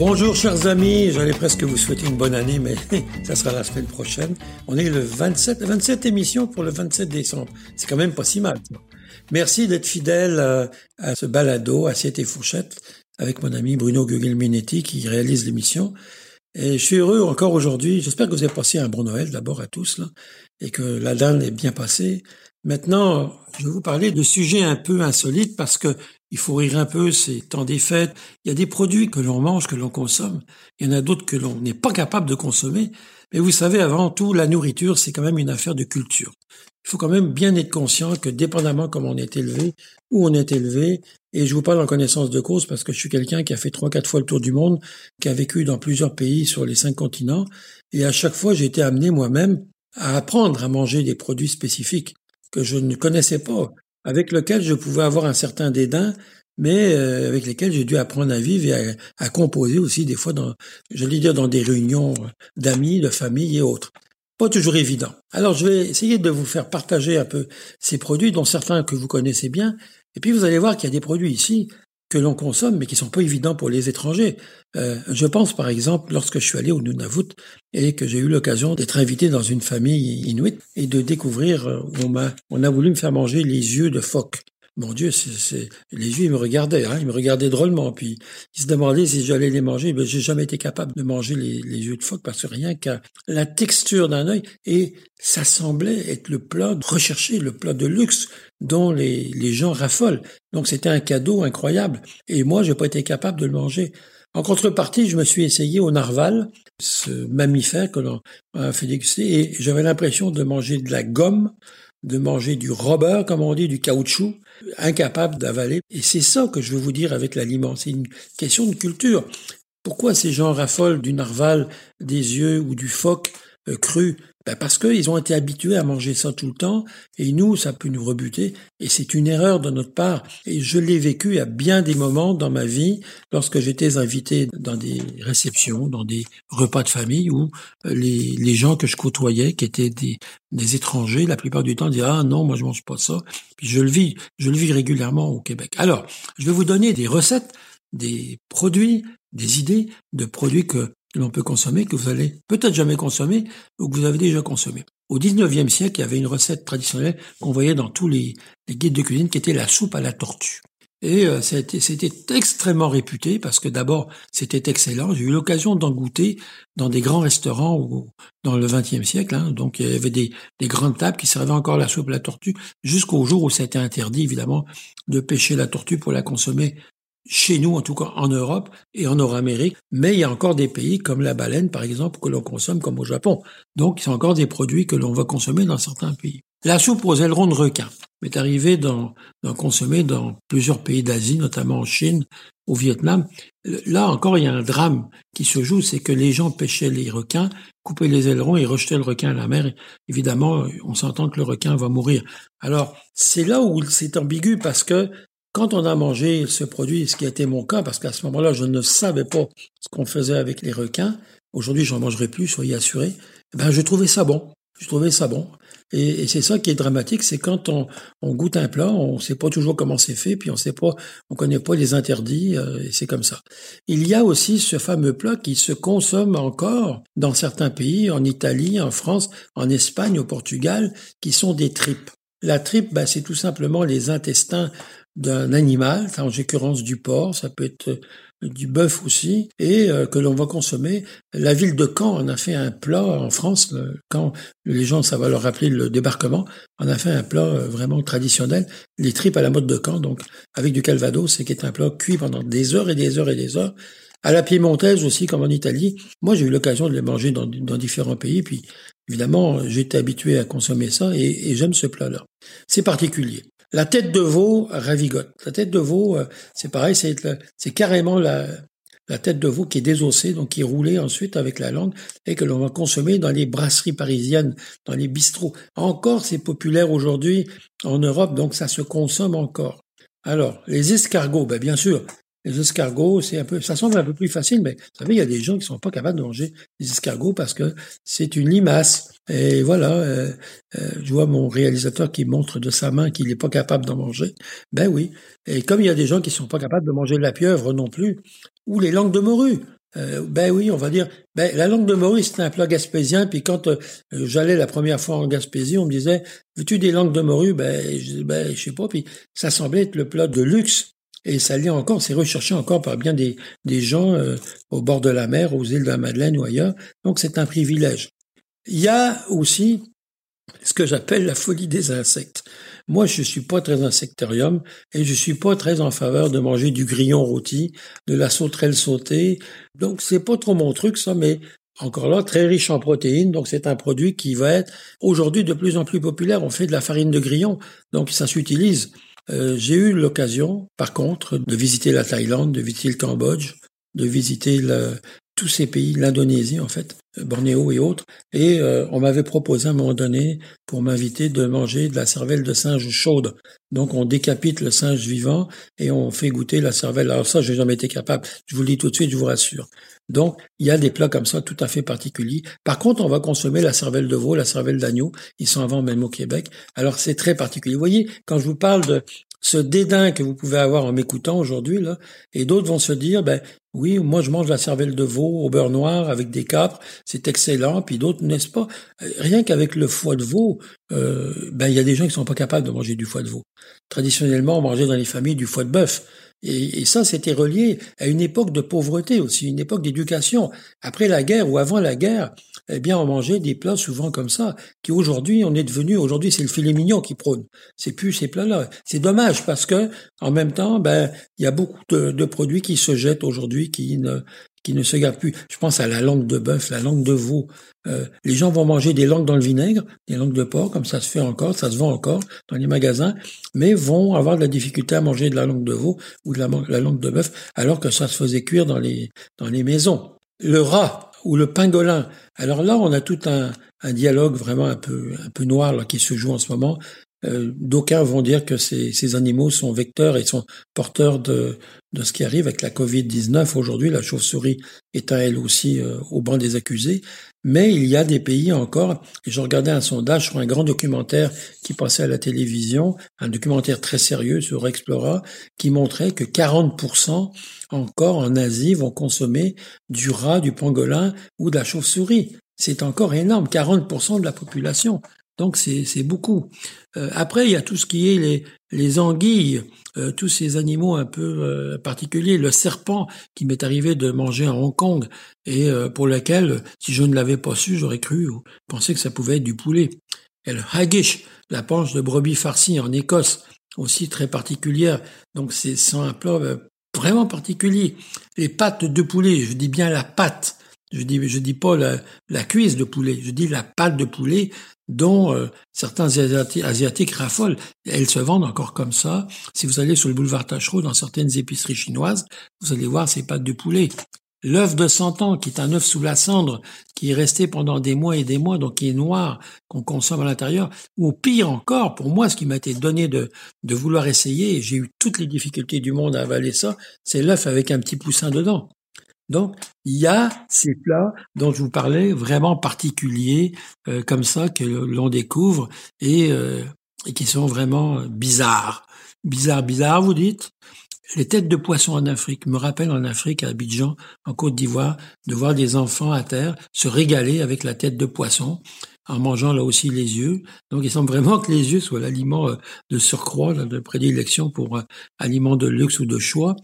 Bonjour chers amis, j'allais presque vous souhaiter une bonne année, mais ça sera la semaine prochaine. On est le 27, 27 émission pour le 27 décembre. C'est quand même pas si mal. Merci d'être fidèle euh, à ce balado, Assiette et Fourchette, avec mon ami Bruno Gugelminetti qui réalise l'émission. Et je suis heureux encore aujourd'hui. J'espère que vous avez passé un bon Noël d'abord à tous, là, et que la dalle est bien passée. Maintenant, je vais vous parler de sujets un peu insolites parce que il faut rire un peu, c'est temps des fêtes. Il y a des produits que l'on mange, que l'on consomme. Il y en a d'autres que l'on n'est pas capable de consommer. Mais vous savez, avant tout, la nourriture, c'est quand même une affaire de culture. Il faut quand même bien être conscient que dépendamment comment on est élevé, où on est élevé, et je vous parle en connaissance de cause parce que je suis quelqu'un qui a fait trois, quatre fois le tour du monde, qui a vécu dans plusieurs pays sur les cinq continents, et à chaque fois, j'ai été amené moi-même à apprendre à manger des produits spécifiques que je ne connaissais pas, avec lesquels je pouvais avoir un certain dédain, mais euh, avec lesquels j'ai dû apprendre à vivre et à, composer aussi des fois dans, je vais dire, dans des réunions d'amis, de famille et autres. Pas toujours évident. Alors je vais essayer de vous faire partager un peu ces produits, dont certains que vous connaissez bien, et puis vous allez voir qu'il y a des produits ici que l'on consomme, mais qui sont pas évidents pour les étrangers. Euh, je pense par exemple lorsque je suis allé au Nunavut et que j'ai eu l'occasion d'être invité dans une famille inuite et de découvrir, euh, on m'a, on a voulu me faire manger les yeux de phoque. Mon Dieu, les ils me regardaient, hein, ils me regardaient drôlement. Puis ils se demandaient si j'allais les manger. Mais j'ai jamais été capable de manger les, yeux de phoque parce que rien qu'à la texture d'un œil et ça semblait être le plat recherché, le plat de luxe dont les, les gens raffolent. Donc c'était un cadeau incroyable. Et moi, j'ai pas été capable de le manger. En contrepartie, je me suis essayé au narval, ce mammifère que l'on a fait déguster, et j'avais l'impression de manger de la gomme, de manger du rubber, comme on dit, du caoutchouc, incapable d'avaler. Et c'est ça que je veux vous dire avec l'aliment. C'est une question de culture. Pourquoi ces gens raffolent du narval, des yeux ou du phoque euh, cru ben Parce qu'ils ont été habitués à manger ça tout le temps, et nous, ça peut nous rebuter, et c'est une erreur de notre part. Et je l'ai vécu à bien des moments dans ma vie, lorsque j'étais invité dans des réceptions, dans des repas de famille, où euh, les, les gens que je côtoyais, qui étaient des, des étrangers, la plupart du temps disaient ah non, moi je mange pas ça. Puis je le vis, je le vis régulièrement au Québec. Alors, je vais vous donner des recettes, des produits, des idées de produits que que l'on peut consommer, que vous allez peut-être jamais consommer ou que vous avez déjà consommé. Au 19e siècle, il y avait une recette traditionnelle qu'on voyait dans tous les, guides de cuisine qui était la soupe à la tortue. Et euh, c'était extrêmement réputé parce que d'abord c'était excellent. J'ai eu l'occasion d'en goûter dans des grands restaurants ou dans le XXe siècle. Hein. Donc il y avait des, des, grandes tables qui servaient encore la soupe à la tortue jusqu'au jour où ça a été interdit évidemment de pêcher la tortue pour la consommer chez nous, en tout cas en Europe et en Nord-Amérique, mais il y a encore des pays comme la baleine, par exemple, que l'on consomme comme au Japon. Donc, a encore des produits que l'on va consommer dans certains pays. La soupe aux ailerons de requin est arrivée d'en consommer dans plusieurs pays d'Asie, notamment en Chine, au Vietnam. Là encore, il y a un drame qui se joue, c'est que les gens pêchaient les requins, coupaient les ailerons et rejetaient le requin à la mer. Évidemment, on s'entend que le requin va mourir. Alors, c'est là où c'est ambigu parce que quand on a mangé ce produit, ce qui a été mon cas, parce qu'à ce moment-là, je ne savais pas ce qu'on faisait avec les requins, aujourd'hui, j'en mangerai plus, soyez assurés, ben, je trouvais ça bon. Je trouvais ça bon. Et, c'est ça qui est dramatique, c'est quand on, goûte un plat, on ne sait pas toujours comment c'est fait, puis on sait pas, on connaît pas les interdits, euh, et c'est comme ça. Il y a aussi ce fameux plat qui se consomme encore dans certains pays, en Italie, en France, en Espagne, au Portugal, qui sont des tripes. La tripe, ben, c'est tout simplement les intestins d'un animal, en l'occurrence du porc, ça peut être euh, du bœuf aussi, et euh, que l'on va consommer. La ville de Caen en a fait un plat en France, quand les gens, ça va leur rappeler le débarquement, on a fait un plat euh, vraiment traditionnel, les tripes à la mode de Caen, donc avec du calvados, c'est qui est un plat cuit pendant des heures et des heures et des heures. À la piémontaise aussi, comme en Italie. Moi, j'ai eu l'occasion de les manger dans, dans différents pays, puis évidemment, j'étais habitué à consommer ça et j'aime ce plat-là. C'est particulier. La tête de veau ravigote. La tête de veau, euh, c'est pareil, c'est carrément la, tête de veau qui est désossée, donc qui est roulée ensuite avec la langue et que l'on va consommer dans les brasseries parisiennes, dans les bistrots. Encore, c'est populaire aujourd'hui en Europe, donc ça se consomme encore. Alors, les escargots, ben bien sûr, les escargots, c'est un peu, ça semble un peu plus facile, mais vous savez, il y a des gens qui sont pas capables de manger des escargots parce que c'est une limace. Et voilà, euh, euh, je vois mon réalisateur qui montre de sa main qu'il n'est pas capable d'en manger. Ben oui. Et comme il y a des gens qui sont pas capables de manger de la pieuvre non plus, ou les langues de morue. euh, ben oui, on va dire, ben la langue de morue c'était un plat gaspésien. Puis quand euh, j'allais la première fois en Gaspésie, on me disait, veux-tu des langues de morue? Ben je, ben je sais pas. Puis ça semblait être le plat de luxe. Et ça l'est encore, c'est recherché encore par bien des, gens euh, au bord de la mer, aux îles de la Madeleine ou ailleurs. Donc c'est un privilège. Il y a aussi ce que j'appelle la folie des insectes. Moi, je suis pas très insectarium et je suis pas très en faveur de manger du grillon rôti, de la sauterelle sautée. Donc, c'est pas trop mon truc, ça, mais encore là, très riche en protéines. Donc, c'est un produit qui va être aujourd'hui de plus en plus populaire. On fait de la farine de grillon. Donc, ça s'utilise. Euh, j'ai eu l'occasion, par contre, de visiter la Thaïlande, de visiter le Cambodge, de visiter le, tous ces pays, l'Indonésie en fait, Bornéo et autres, et euh, on m'avait proposé à un moment donné pour m'inviter de manger de la cervelle de singe chaude. Donc on décapite le singe vivant et on fait goûter la cervelle. Alors ça, j'ai jamais été capable. Je vous le dis tout de suite, je vous rassure. Donc il y a des plats comme ça tout à fait particuliers. Par contre, on va consommer la cervelle de veau, la cervelle d'agneau. Ils sont avant même au Québec. Alors c'est très particulier. Vous voyez, quand je vous parle de ce dédain que vous pouvez avoir en m'écoutant aujourd'hui, là, et d'autres vont se dire, ben, oui, moi je mange la cervelle de veau au beurre noir avec des capres, c'est excellent. Puis d'autres, n'est-ce pas? Rien qu'avec le foie de veau, euh, ben il y a des gens qui sont pas capables de manger du foie de veau. Traditionnellement, on mangeait dans les familles du foie de bœuf. Et, et, ça, c'était relié à une époque de pauvreté aussi, une époque d'éducation. Après la guerre ou avant la guerre, eh bien, on mangeait des plats souvent comme ça, qui aujourd'hui, on est devenu, aujourd'hui, c'est le filet mignon qui prône. C'est plus ces plats-là. C'est dommage parce que, en même temps, ben, il y a beaucoup de, de produits qui se jettent aujourd'hui, qui ne, qui ne se gardent plus. Je pense à la langue de bœuf, la langue de veau. Euh, les gens vont manger des langues dans le vinaigre, des langues de porc, comme ça se fait encore, ça se vend encore dans les magasins, mais vont avoir de la difficulté à manger de la langue de veau ou de la, la langue de bœuf, alors que ça se faisait cuire dans les, dans les maisons. Le rat, ou le pingolin. Alors là, on a tout un, un dialogue vraiment un peu, un peu noir là, qui se joue en ce moment. Euh, D'aucuns vont dire que ces, ces, animaux sont vecteurs et sont porteurs de, de ce qui arrive avec la Covid-19 aujourd'hui. La chauve-souris est à elle aussi euh, au banc des accusés. Mais il y a des pays encore, et je regardais un sondage sur un grand documentaire qui passait à la télévision, un documentaire très sérieux sur Explora, qui montrait que 40% encore en Asie vont consommer du rat, du pangolin ou de la chauve-souris. C'est encore énorme, 40% de la population. Donc c'est beaucoup. Euh, après, il y a tout ce qui est les, les anguilles, euh, tous ces animaux un peu euh, particuliers, le serpent qui m'est arrivé de manger à Hong Kong et pour lequel, si je ne l'avais pas su, j'aurais cru ou pensé que ça pouvait être du poulet. Et le haggis, la panche de brebis farcie en Écosse, aussi très particulière. Donc c'est un plat vraiment particulier. Les pâtes de poulet, je dis bien la pâte. Je dis, dis pas la, cuisse de poulet, je dis la pâte de poulet dont euh, certains asiatiques, raffolent. Elles se vendent encore comme ça. Si vous allez sur le boulevard Tachereau, dans certaines épiceries chinoises, vous allez voir ces pâtes de poulet. L'œuf de 100 ans, qui est un œuf sous la cendre, qui est resté pendant des mois et des mois, donc qui est noir, qu'on consomme à l'intérieur, ou pire encore, pour moi, ce qui m'a été donné de, de vouloir essayer, j'ai eu toutes les difficultés du monde à avaler ça, c'est l'œuf avec un petit poussin dedans. Donc, il y a ces plats dont je vous parlais, vraiment particuliers, euh, comme ça, que l'on découvre et, euh, et, qui sont vraiment bizarres. Bizarres, bizarres, vous dites? Les têtes de poisson en Afrique me rappellent en Afrique, à Abidjan, en Côte d'Ivoire, de voir des enfants à terre se régaler avec la tête de poisson en mangeant là aussi les yeux. Donc il semble vraiment que les yeux soient l'aliment euh, de surcroît, de prédilection pour aliment de luxe ou de choix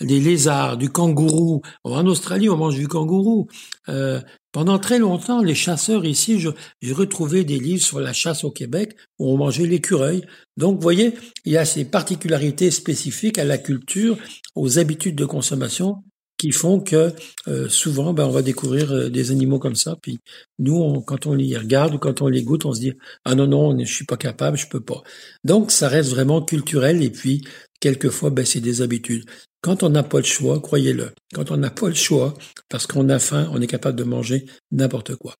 des lézards, du kangourou. En Australie, on mange du kangourou. Euh, pendant très longtemps, les chasseurs ici, j'ai retrouvé des livres sur la chasse au Québec où on mangeait l'écureuil. Donc, vous voyez, il y a ces particularités spécifiques à la culture, aux habitudes de consommation qui font que euh, souvent, ben, on va découvrir euh, des animaux comme ça. Puis nous, quand on les regarde ou quand on les goûte, on se dit ah non non, je suis pas capable, je peux pas. Donc ça reste vraiment culturel et puis quelquefois, ben, c'est des habitudes. Quand on n'a pas le choix, croyez-le, quand on n'a pas le choix, parce qu'on a faim, on est capable de manger n'importe quoi.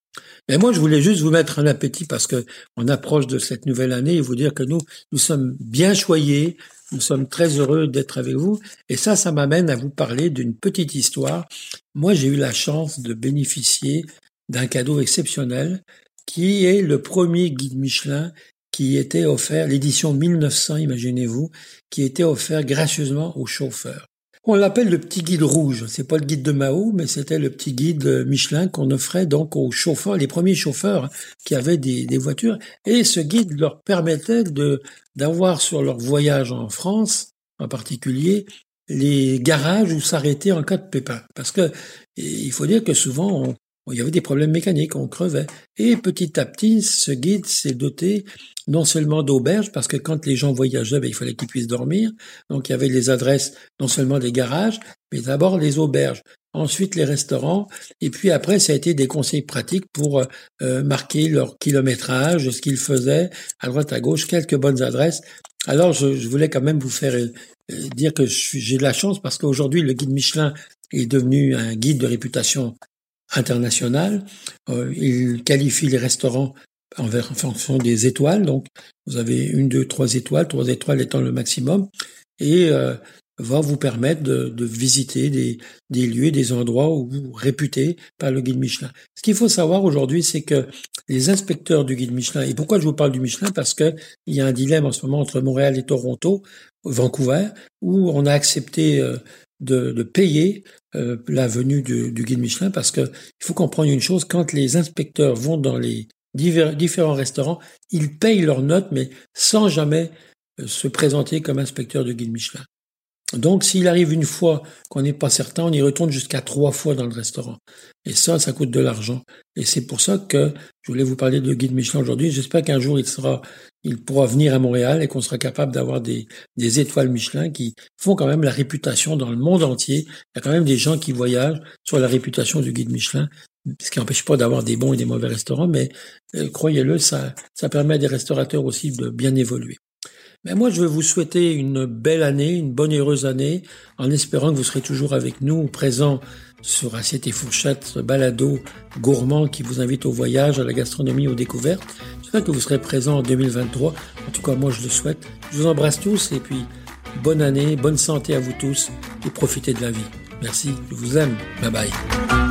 Mais moi, je voulais juste vous mettre un appétit parce que on approche de cette nouvelle année et vous dire que nous, nous sommes bien choyés, nous sommes très heureux d'être avec vous. Et ça, ça m'amène à vous parler d'une petite histoire. Moi, j'ai eu la chance de bénéficier d'un cadeau exceptionnel qui est le premier guide Michelin qui était offert, l'édition 1900, imaginez-vous, qui était offert gracieusement aux chauffeurs. On l'appelle le petit guide rouge. C'est pas le guide de Mao, mais c'était le petit guide Michelin qu'on offrait donc aux chauffeurs, les premiers chauffeurs qui avaient des, des voitures. Et ce guide leur permettait de d'avoir sur leur voyage en France, en particulier, les garages où s'arrêter en cas de pépin. Parce que il faut dire que souvent on, il y avait des problèmes mécaniques, on crevait. Et petit à petit, ce guide s'est doté non seulement d'auberges, parce que quand les gens voyageaient, ben, il fallait qu'ils puissent dormir. Donc il y avait les adresses non seulement des garages, mais d'abord les auberges, ensuite les restaurants, et puis après ça a été des conseils pratiques pour euh, marquer leur kilométrage, ce qu'ils faisaient, à droite à gauche, quelques bonnes adresses. Alors je, je voulais quand même vous faire euh, dire que j'ai de la chance parce qu'aujourd'hui le guide Michelin est devenu un guide de réputation international. Euh, il qualifie les restaurants en, fonction des étoiles. Donc, vous avez une, deux, trois étoiles, trois étoiles étant le maximum, et euh, va vous permettre de, de visiter des, des, lieux, des endroits où vous réputés par le guide Michelin. Ce qu'il faut savoir aujourd'hui, c'est que les inspecteurs du guide Michelin, et pourquoi je vous parle du Michelin? Parce qu'il y a un dilemme en ce moment entre Montréal et Toronto, Vancouver, où on a accepté euh, de, payer euh, la venue du, guide Michelin parce que il faut comprendre une chose, quand les inspecteurs vont dans les différents restaurants, ils payent leurs notes, mais sans jamais euh, se présenter comme inspecteur de guide Michelin. Donc, s'il arrive une fois qu'on n'est pas certain, on y retourne jusqu'à trois fois dans le restaurant. Et ça, ça coûte de l'argent. Et c'est pour ça que je voulais vous parler de guide Michelin aujourd'hui. J'espère qu'un jour il sera, il pourra venir à Montréal et qu'on sera capable d'avoir des, étoiles Michelin qui font quand même la réputation dans le monde entier. Il y a quand même des gens qui voyagent sur la réputation du guide Michelin, ce qui n'empêche pas d'avoir des bons et des mauvais restaurants, mais euh, croyez-le, ça permet à des restaurateurs aussi de bien évoluer. Mais moi, je veux vous souhaiter une belle année, une bonne et heureuse année, en espérant que vous serez toujours avec nous, présents sur Assiette et Fourchette, balado gourmand qui vous invite au voyage, à la gastronomie, aux découvertes. J'espère que vous serez présents en 2023. En tout cas, moi, je le souhaite. Je vous embrasse tous et puis bonne année, bonne santé à vous tous et profitez de la vie. Merci, je vous aime. Bye bye.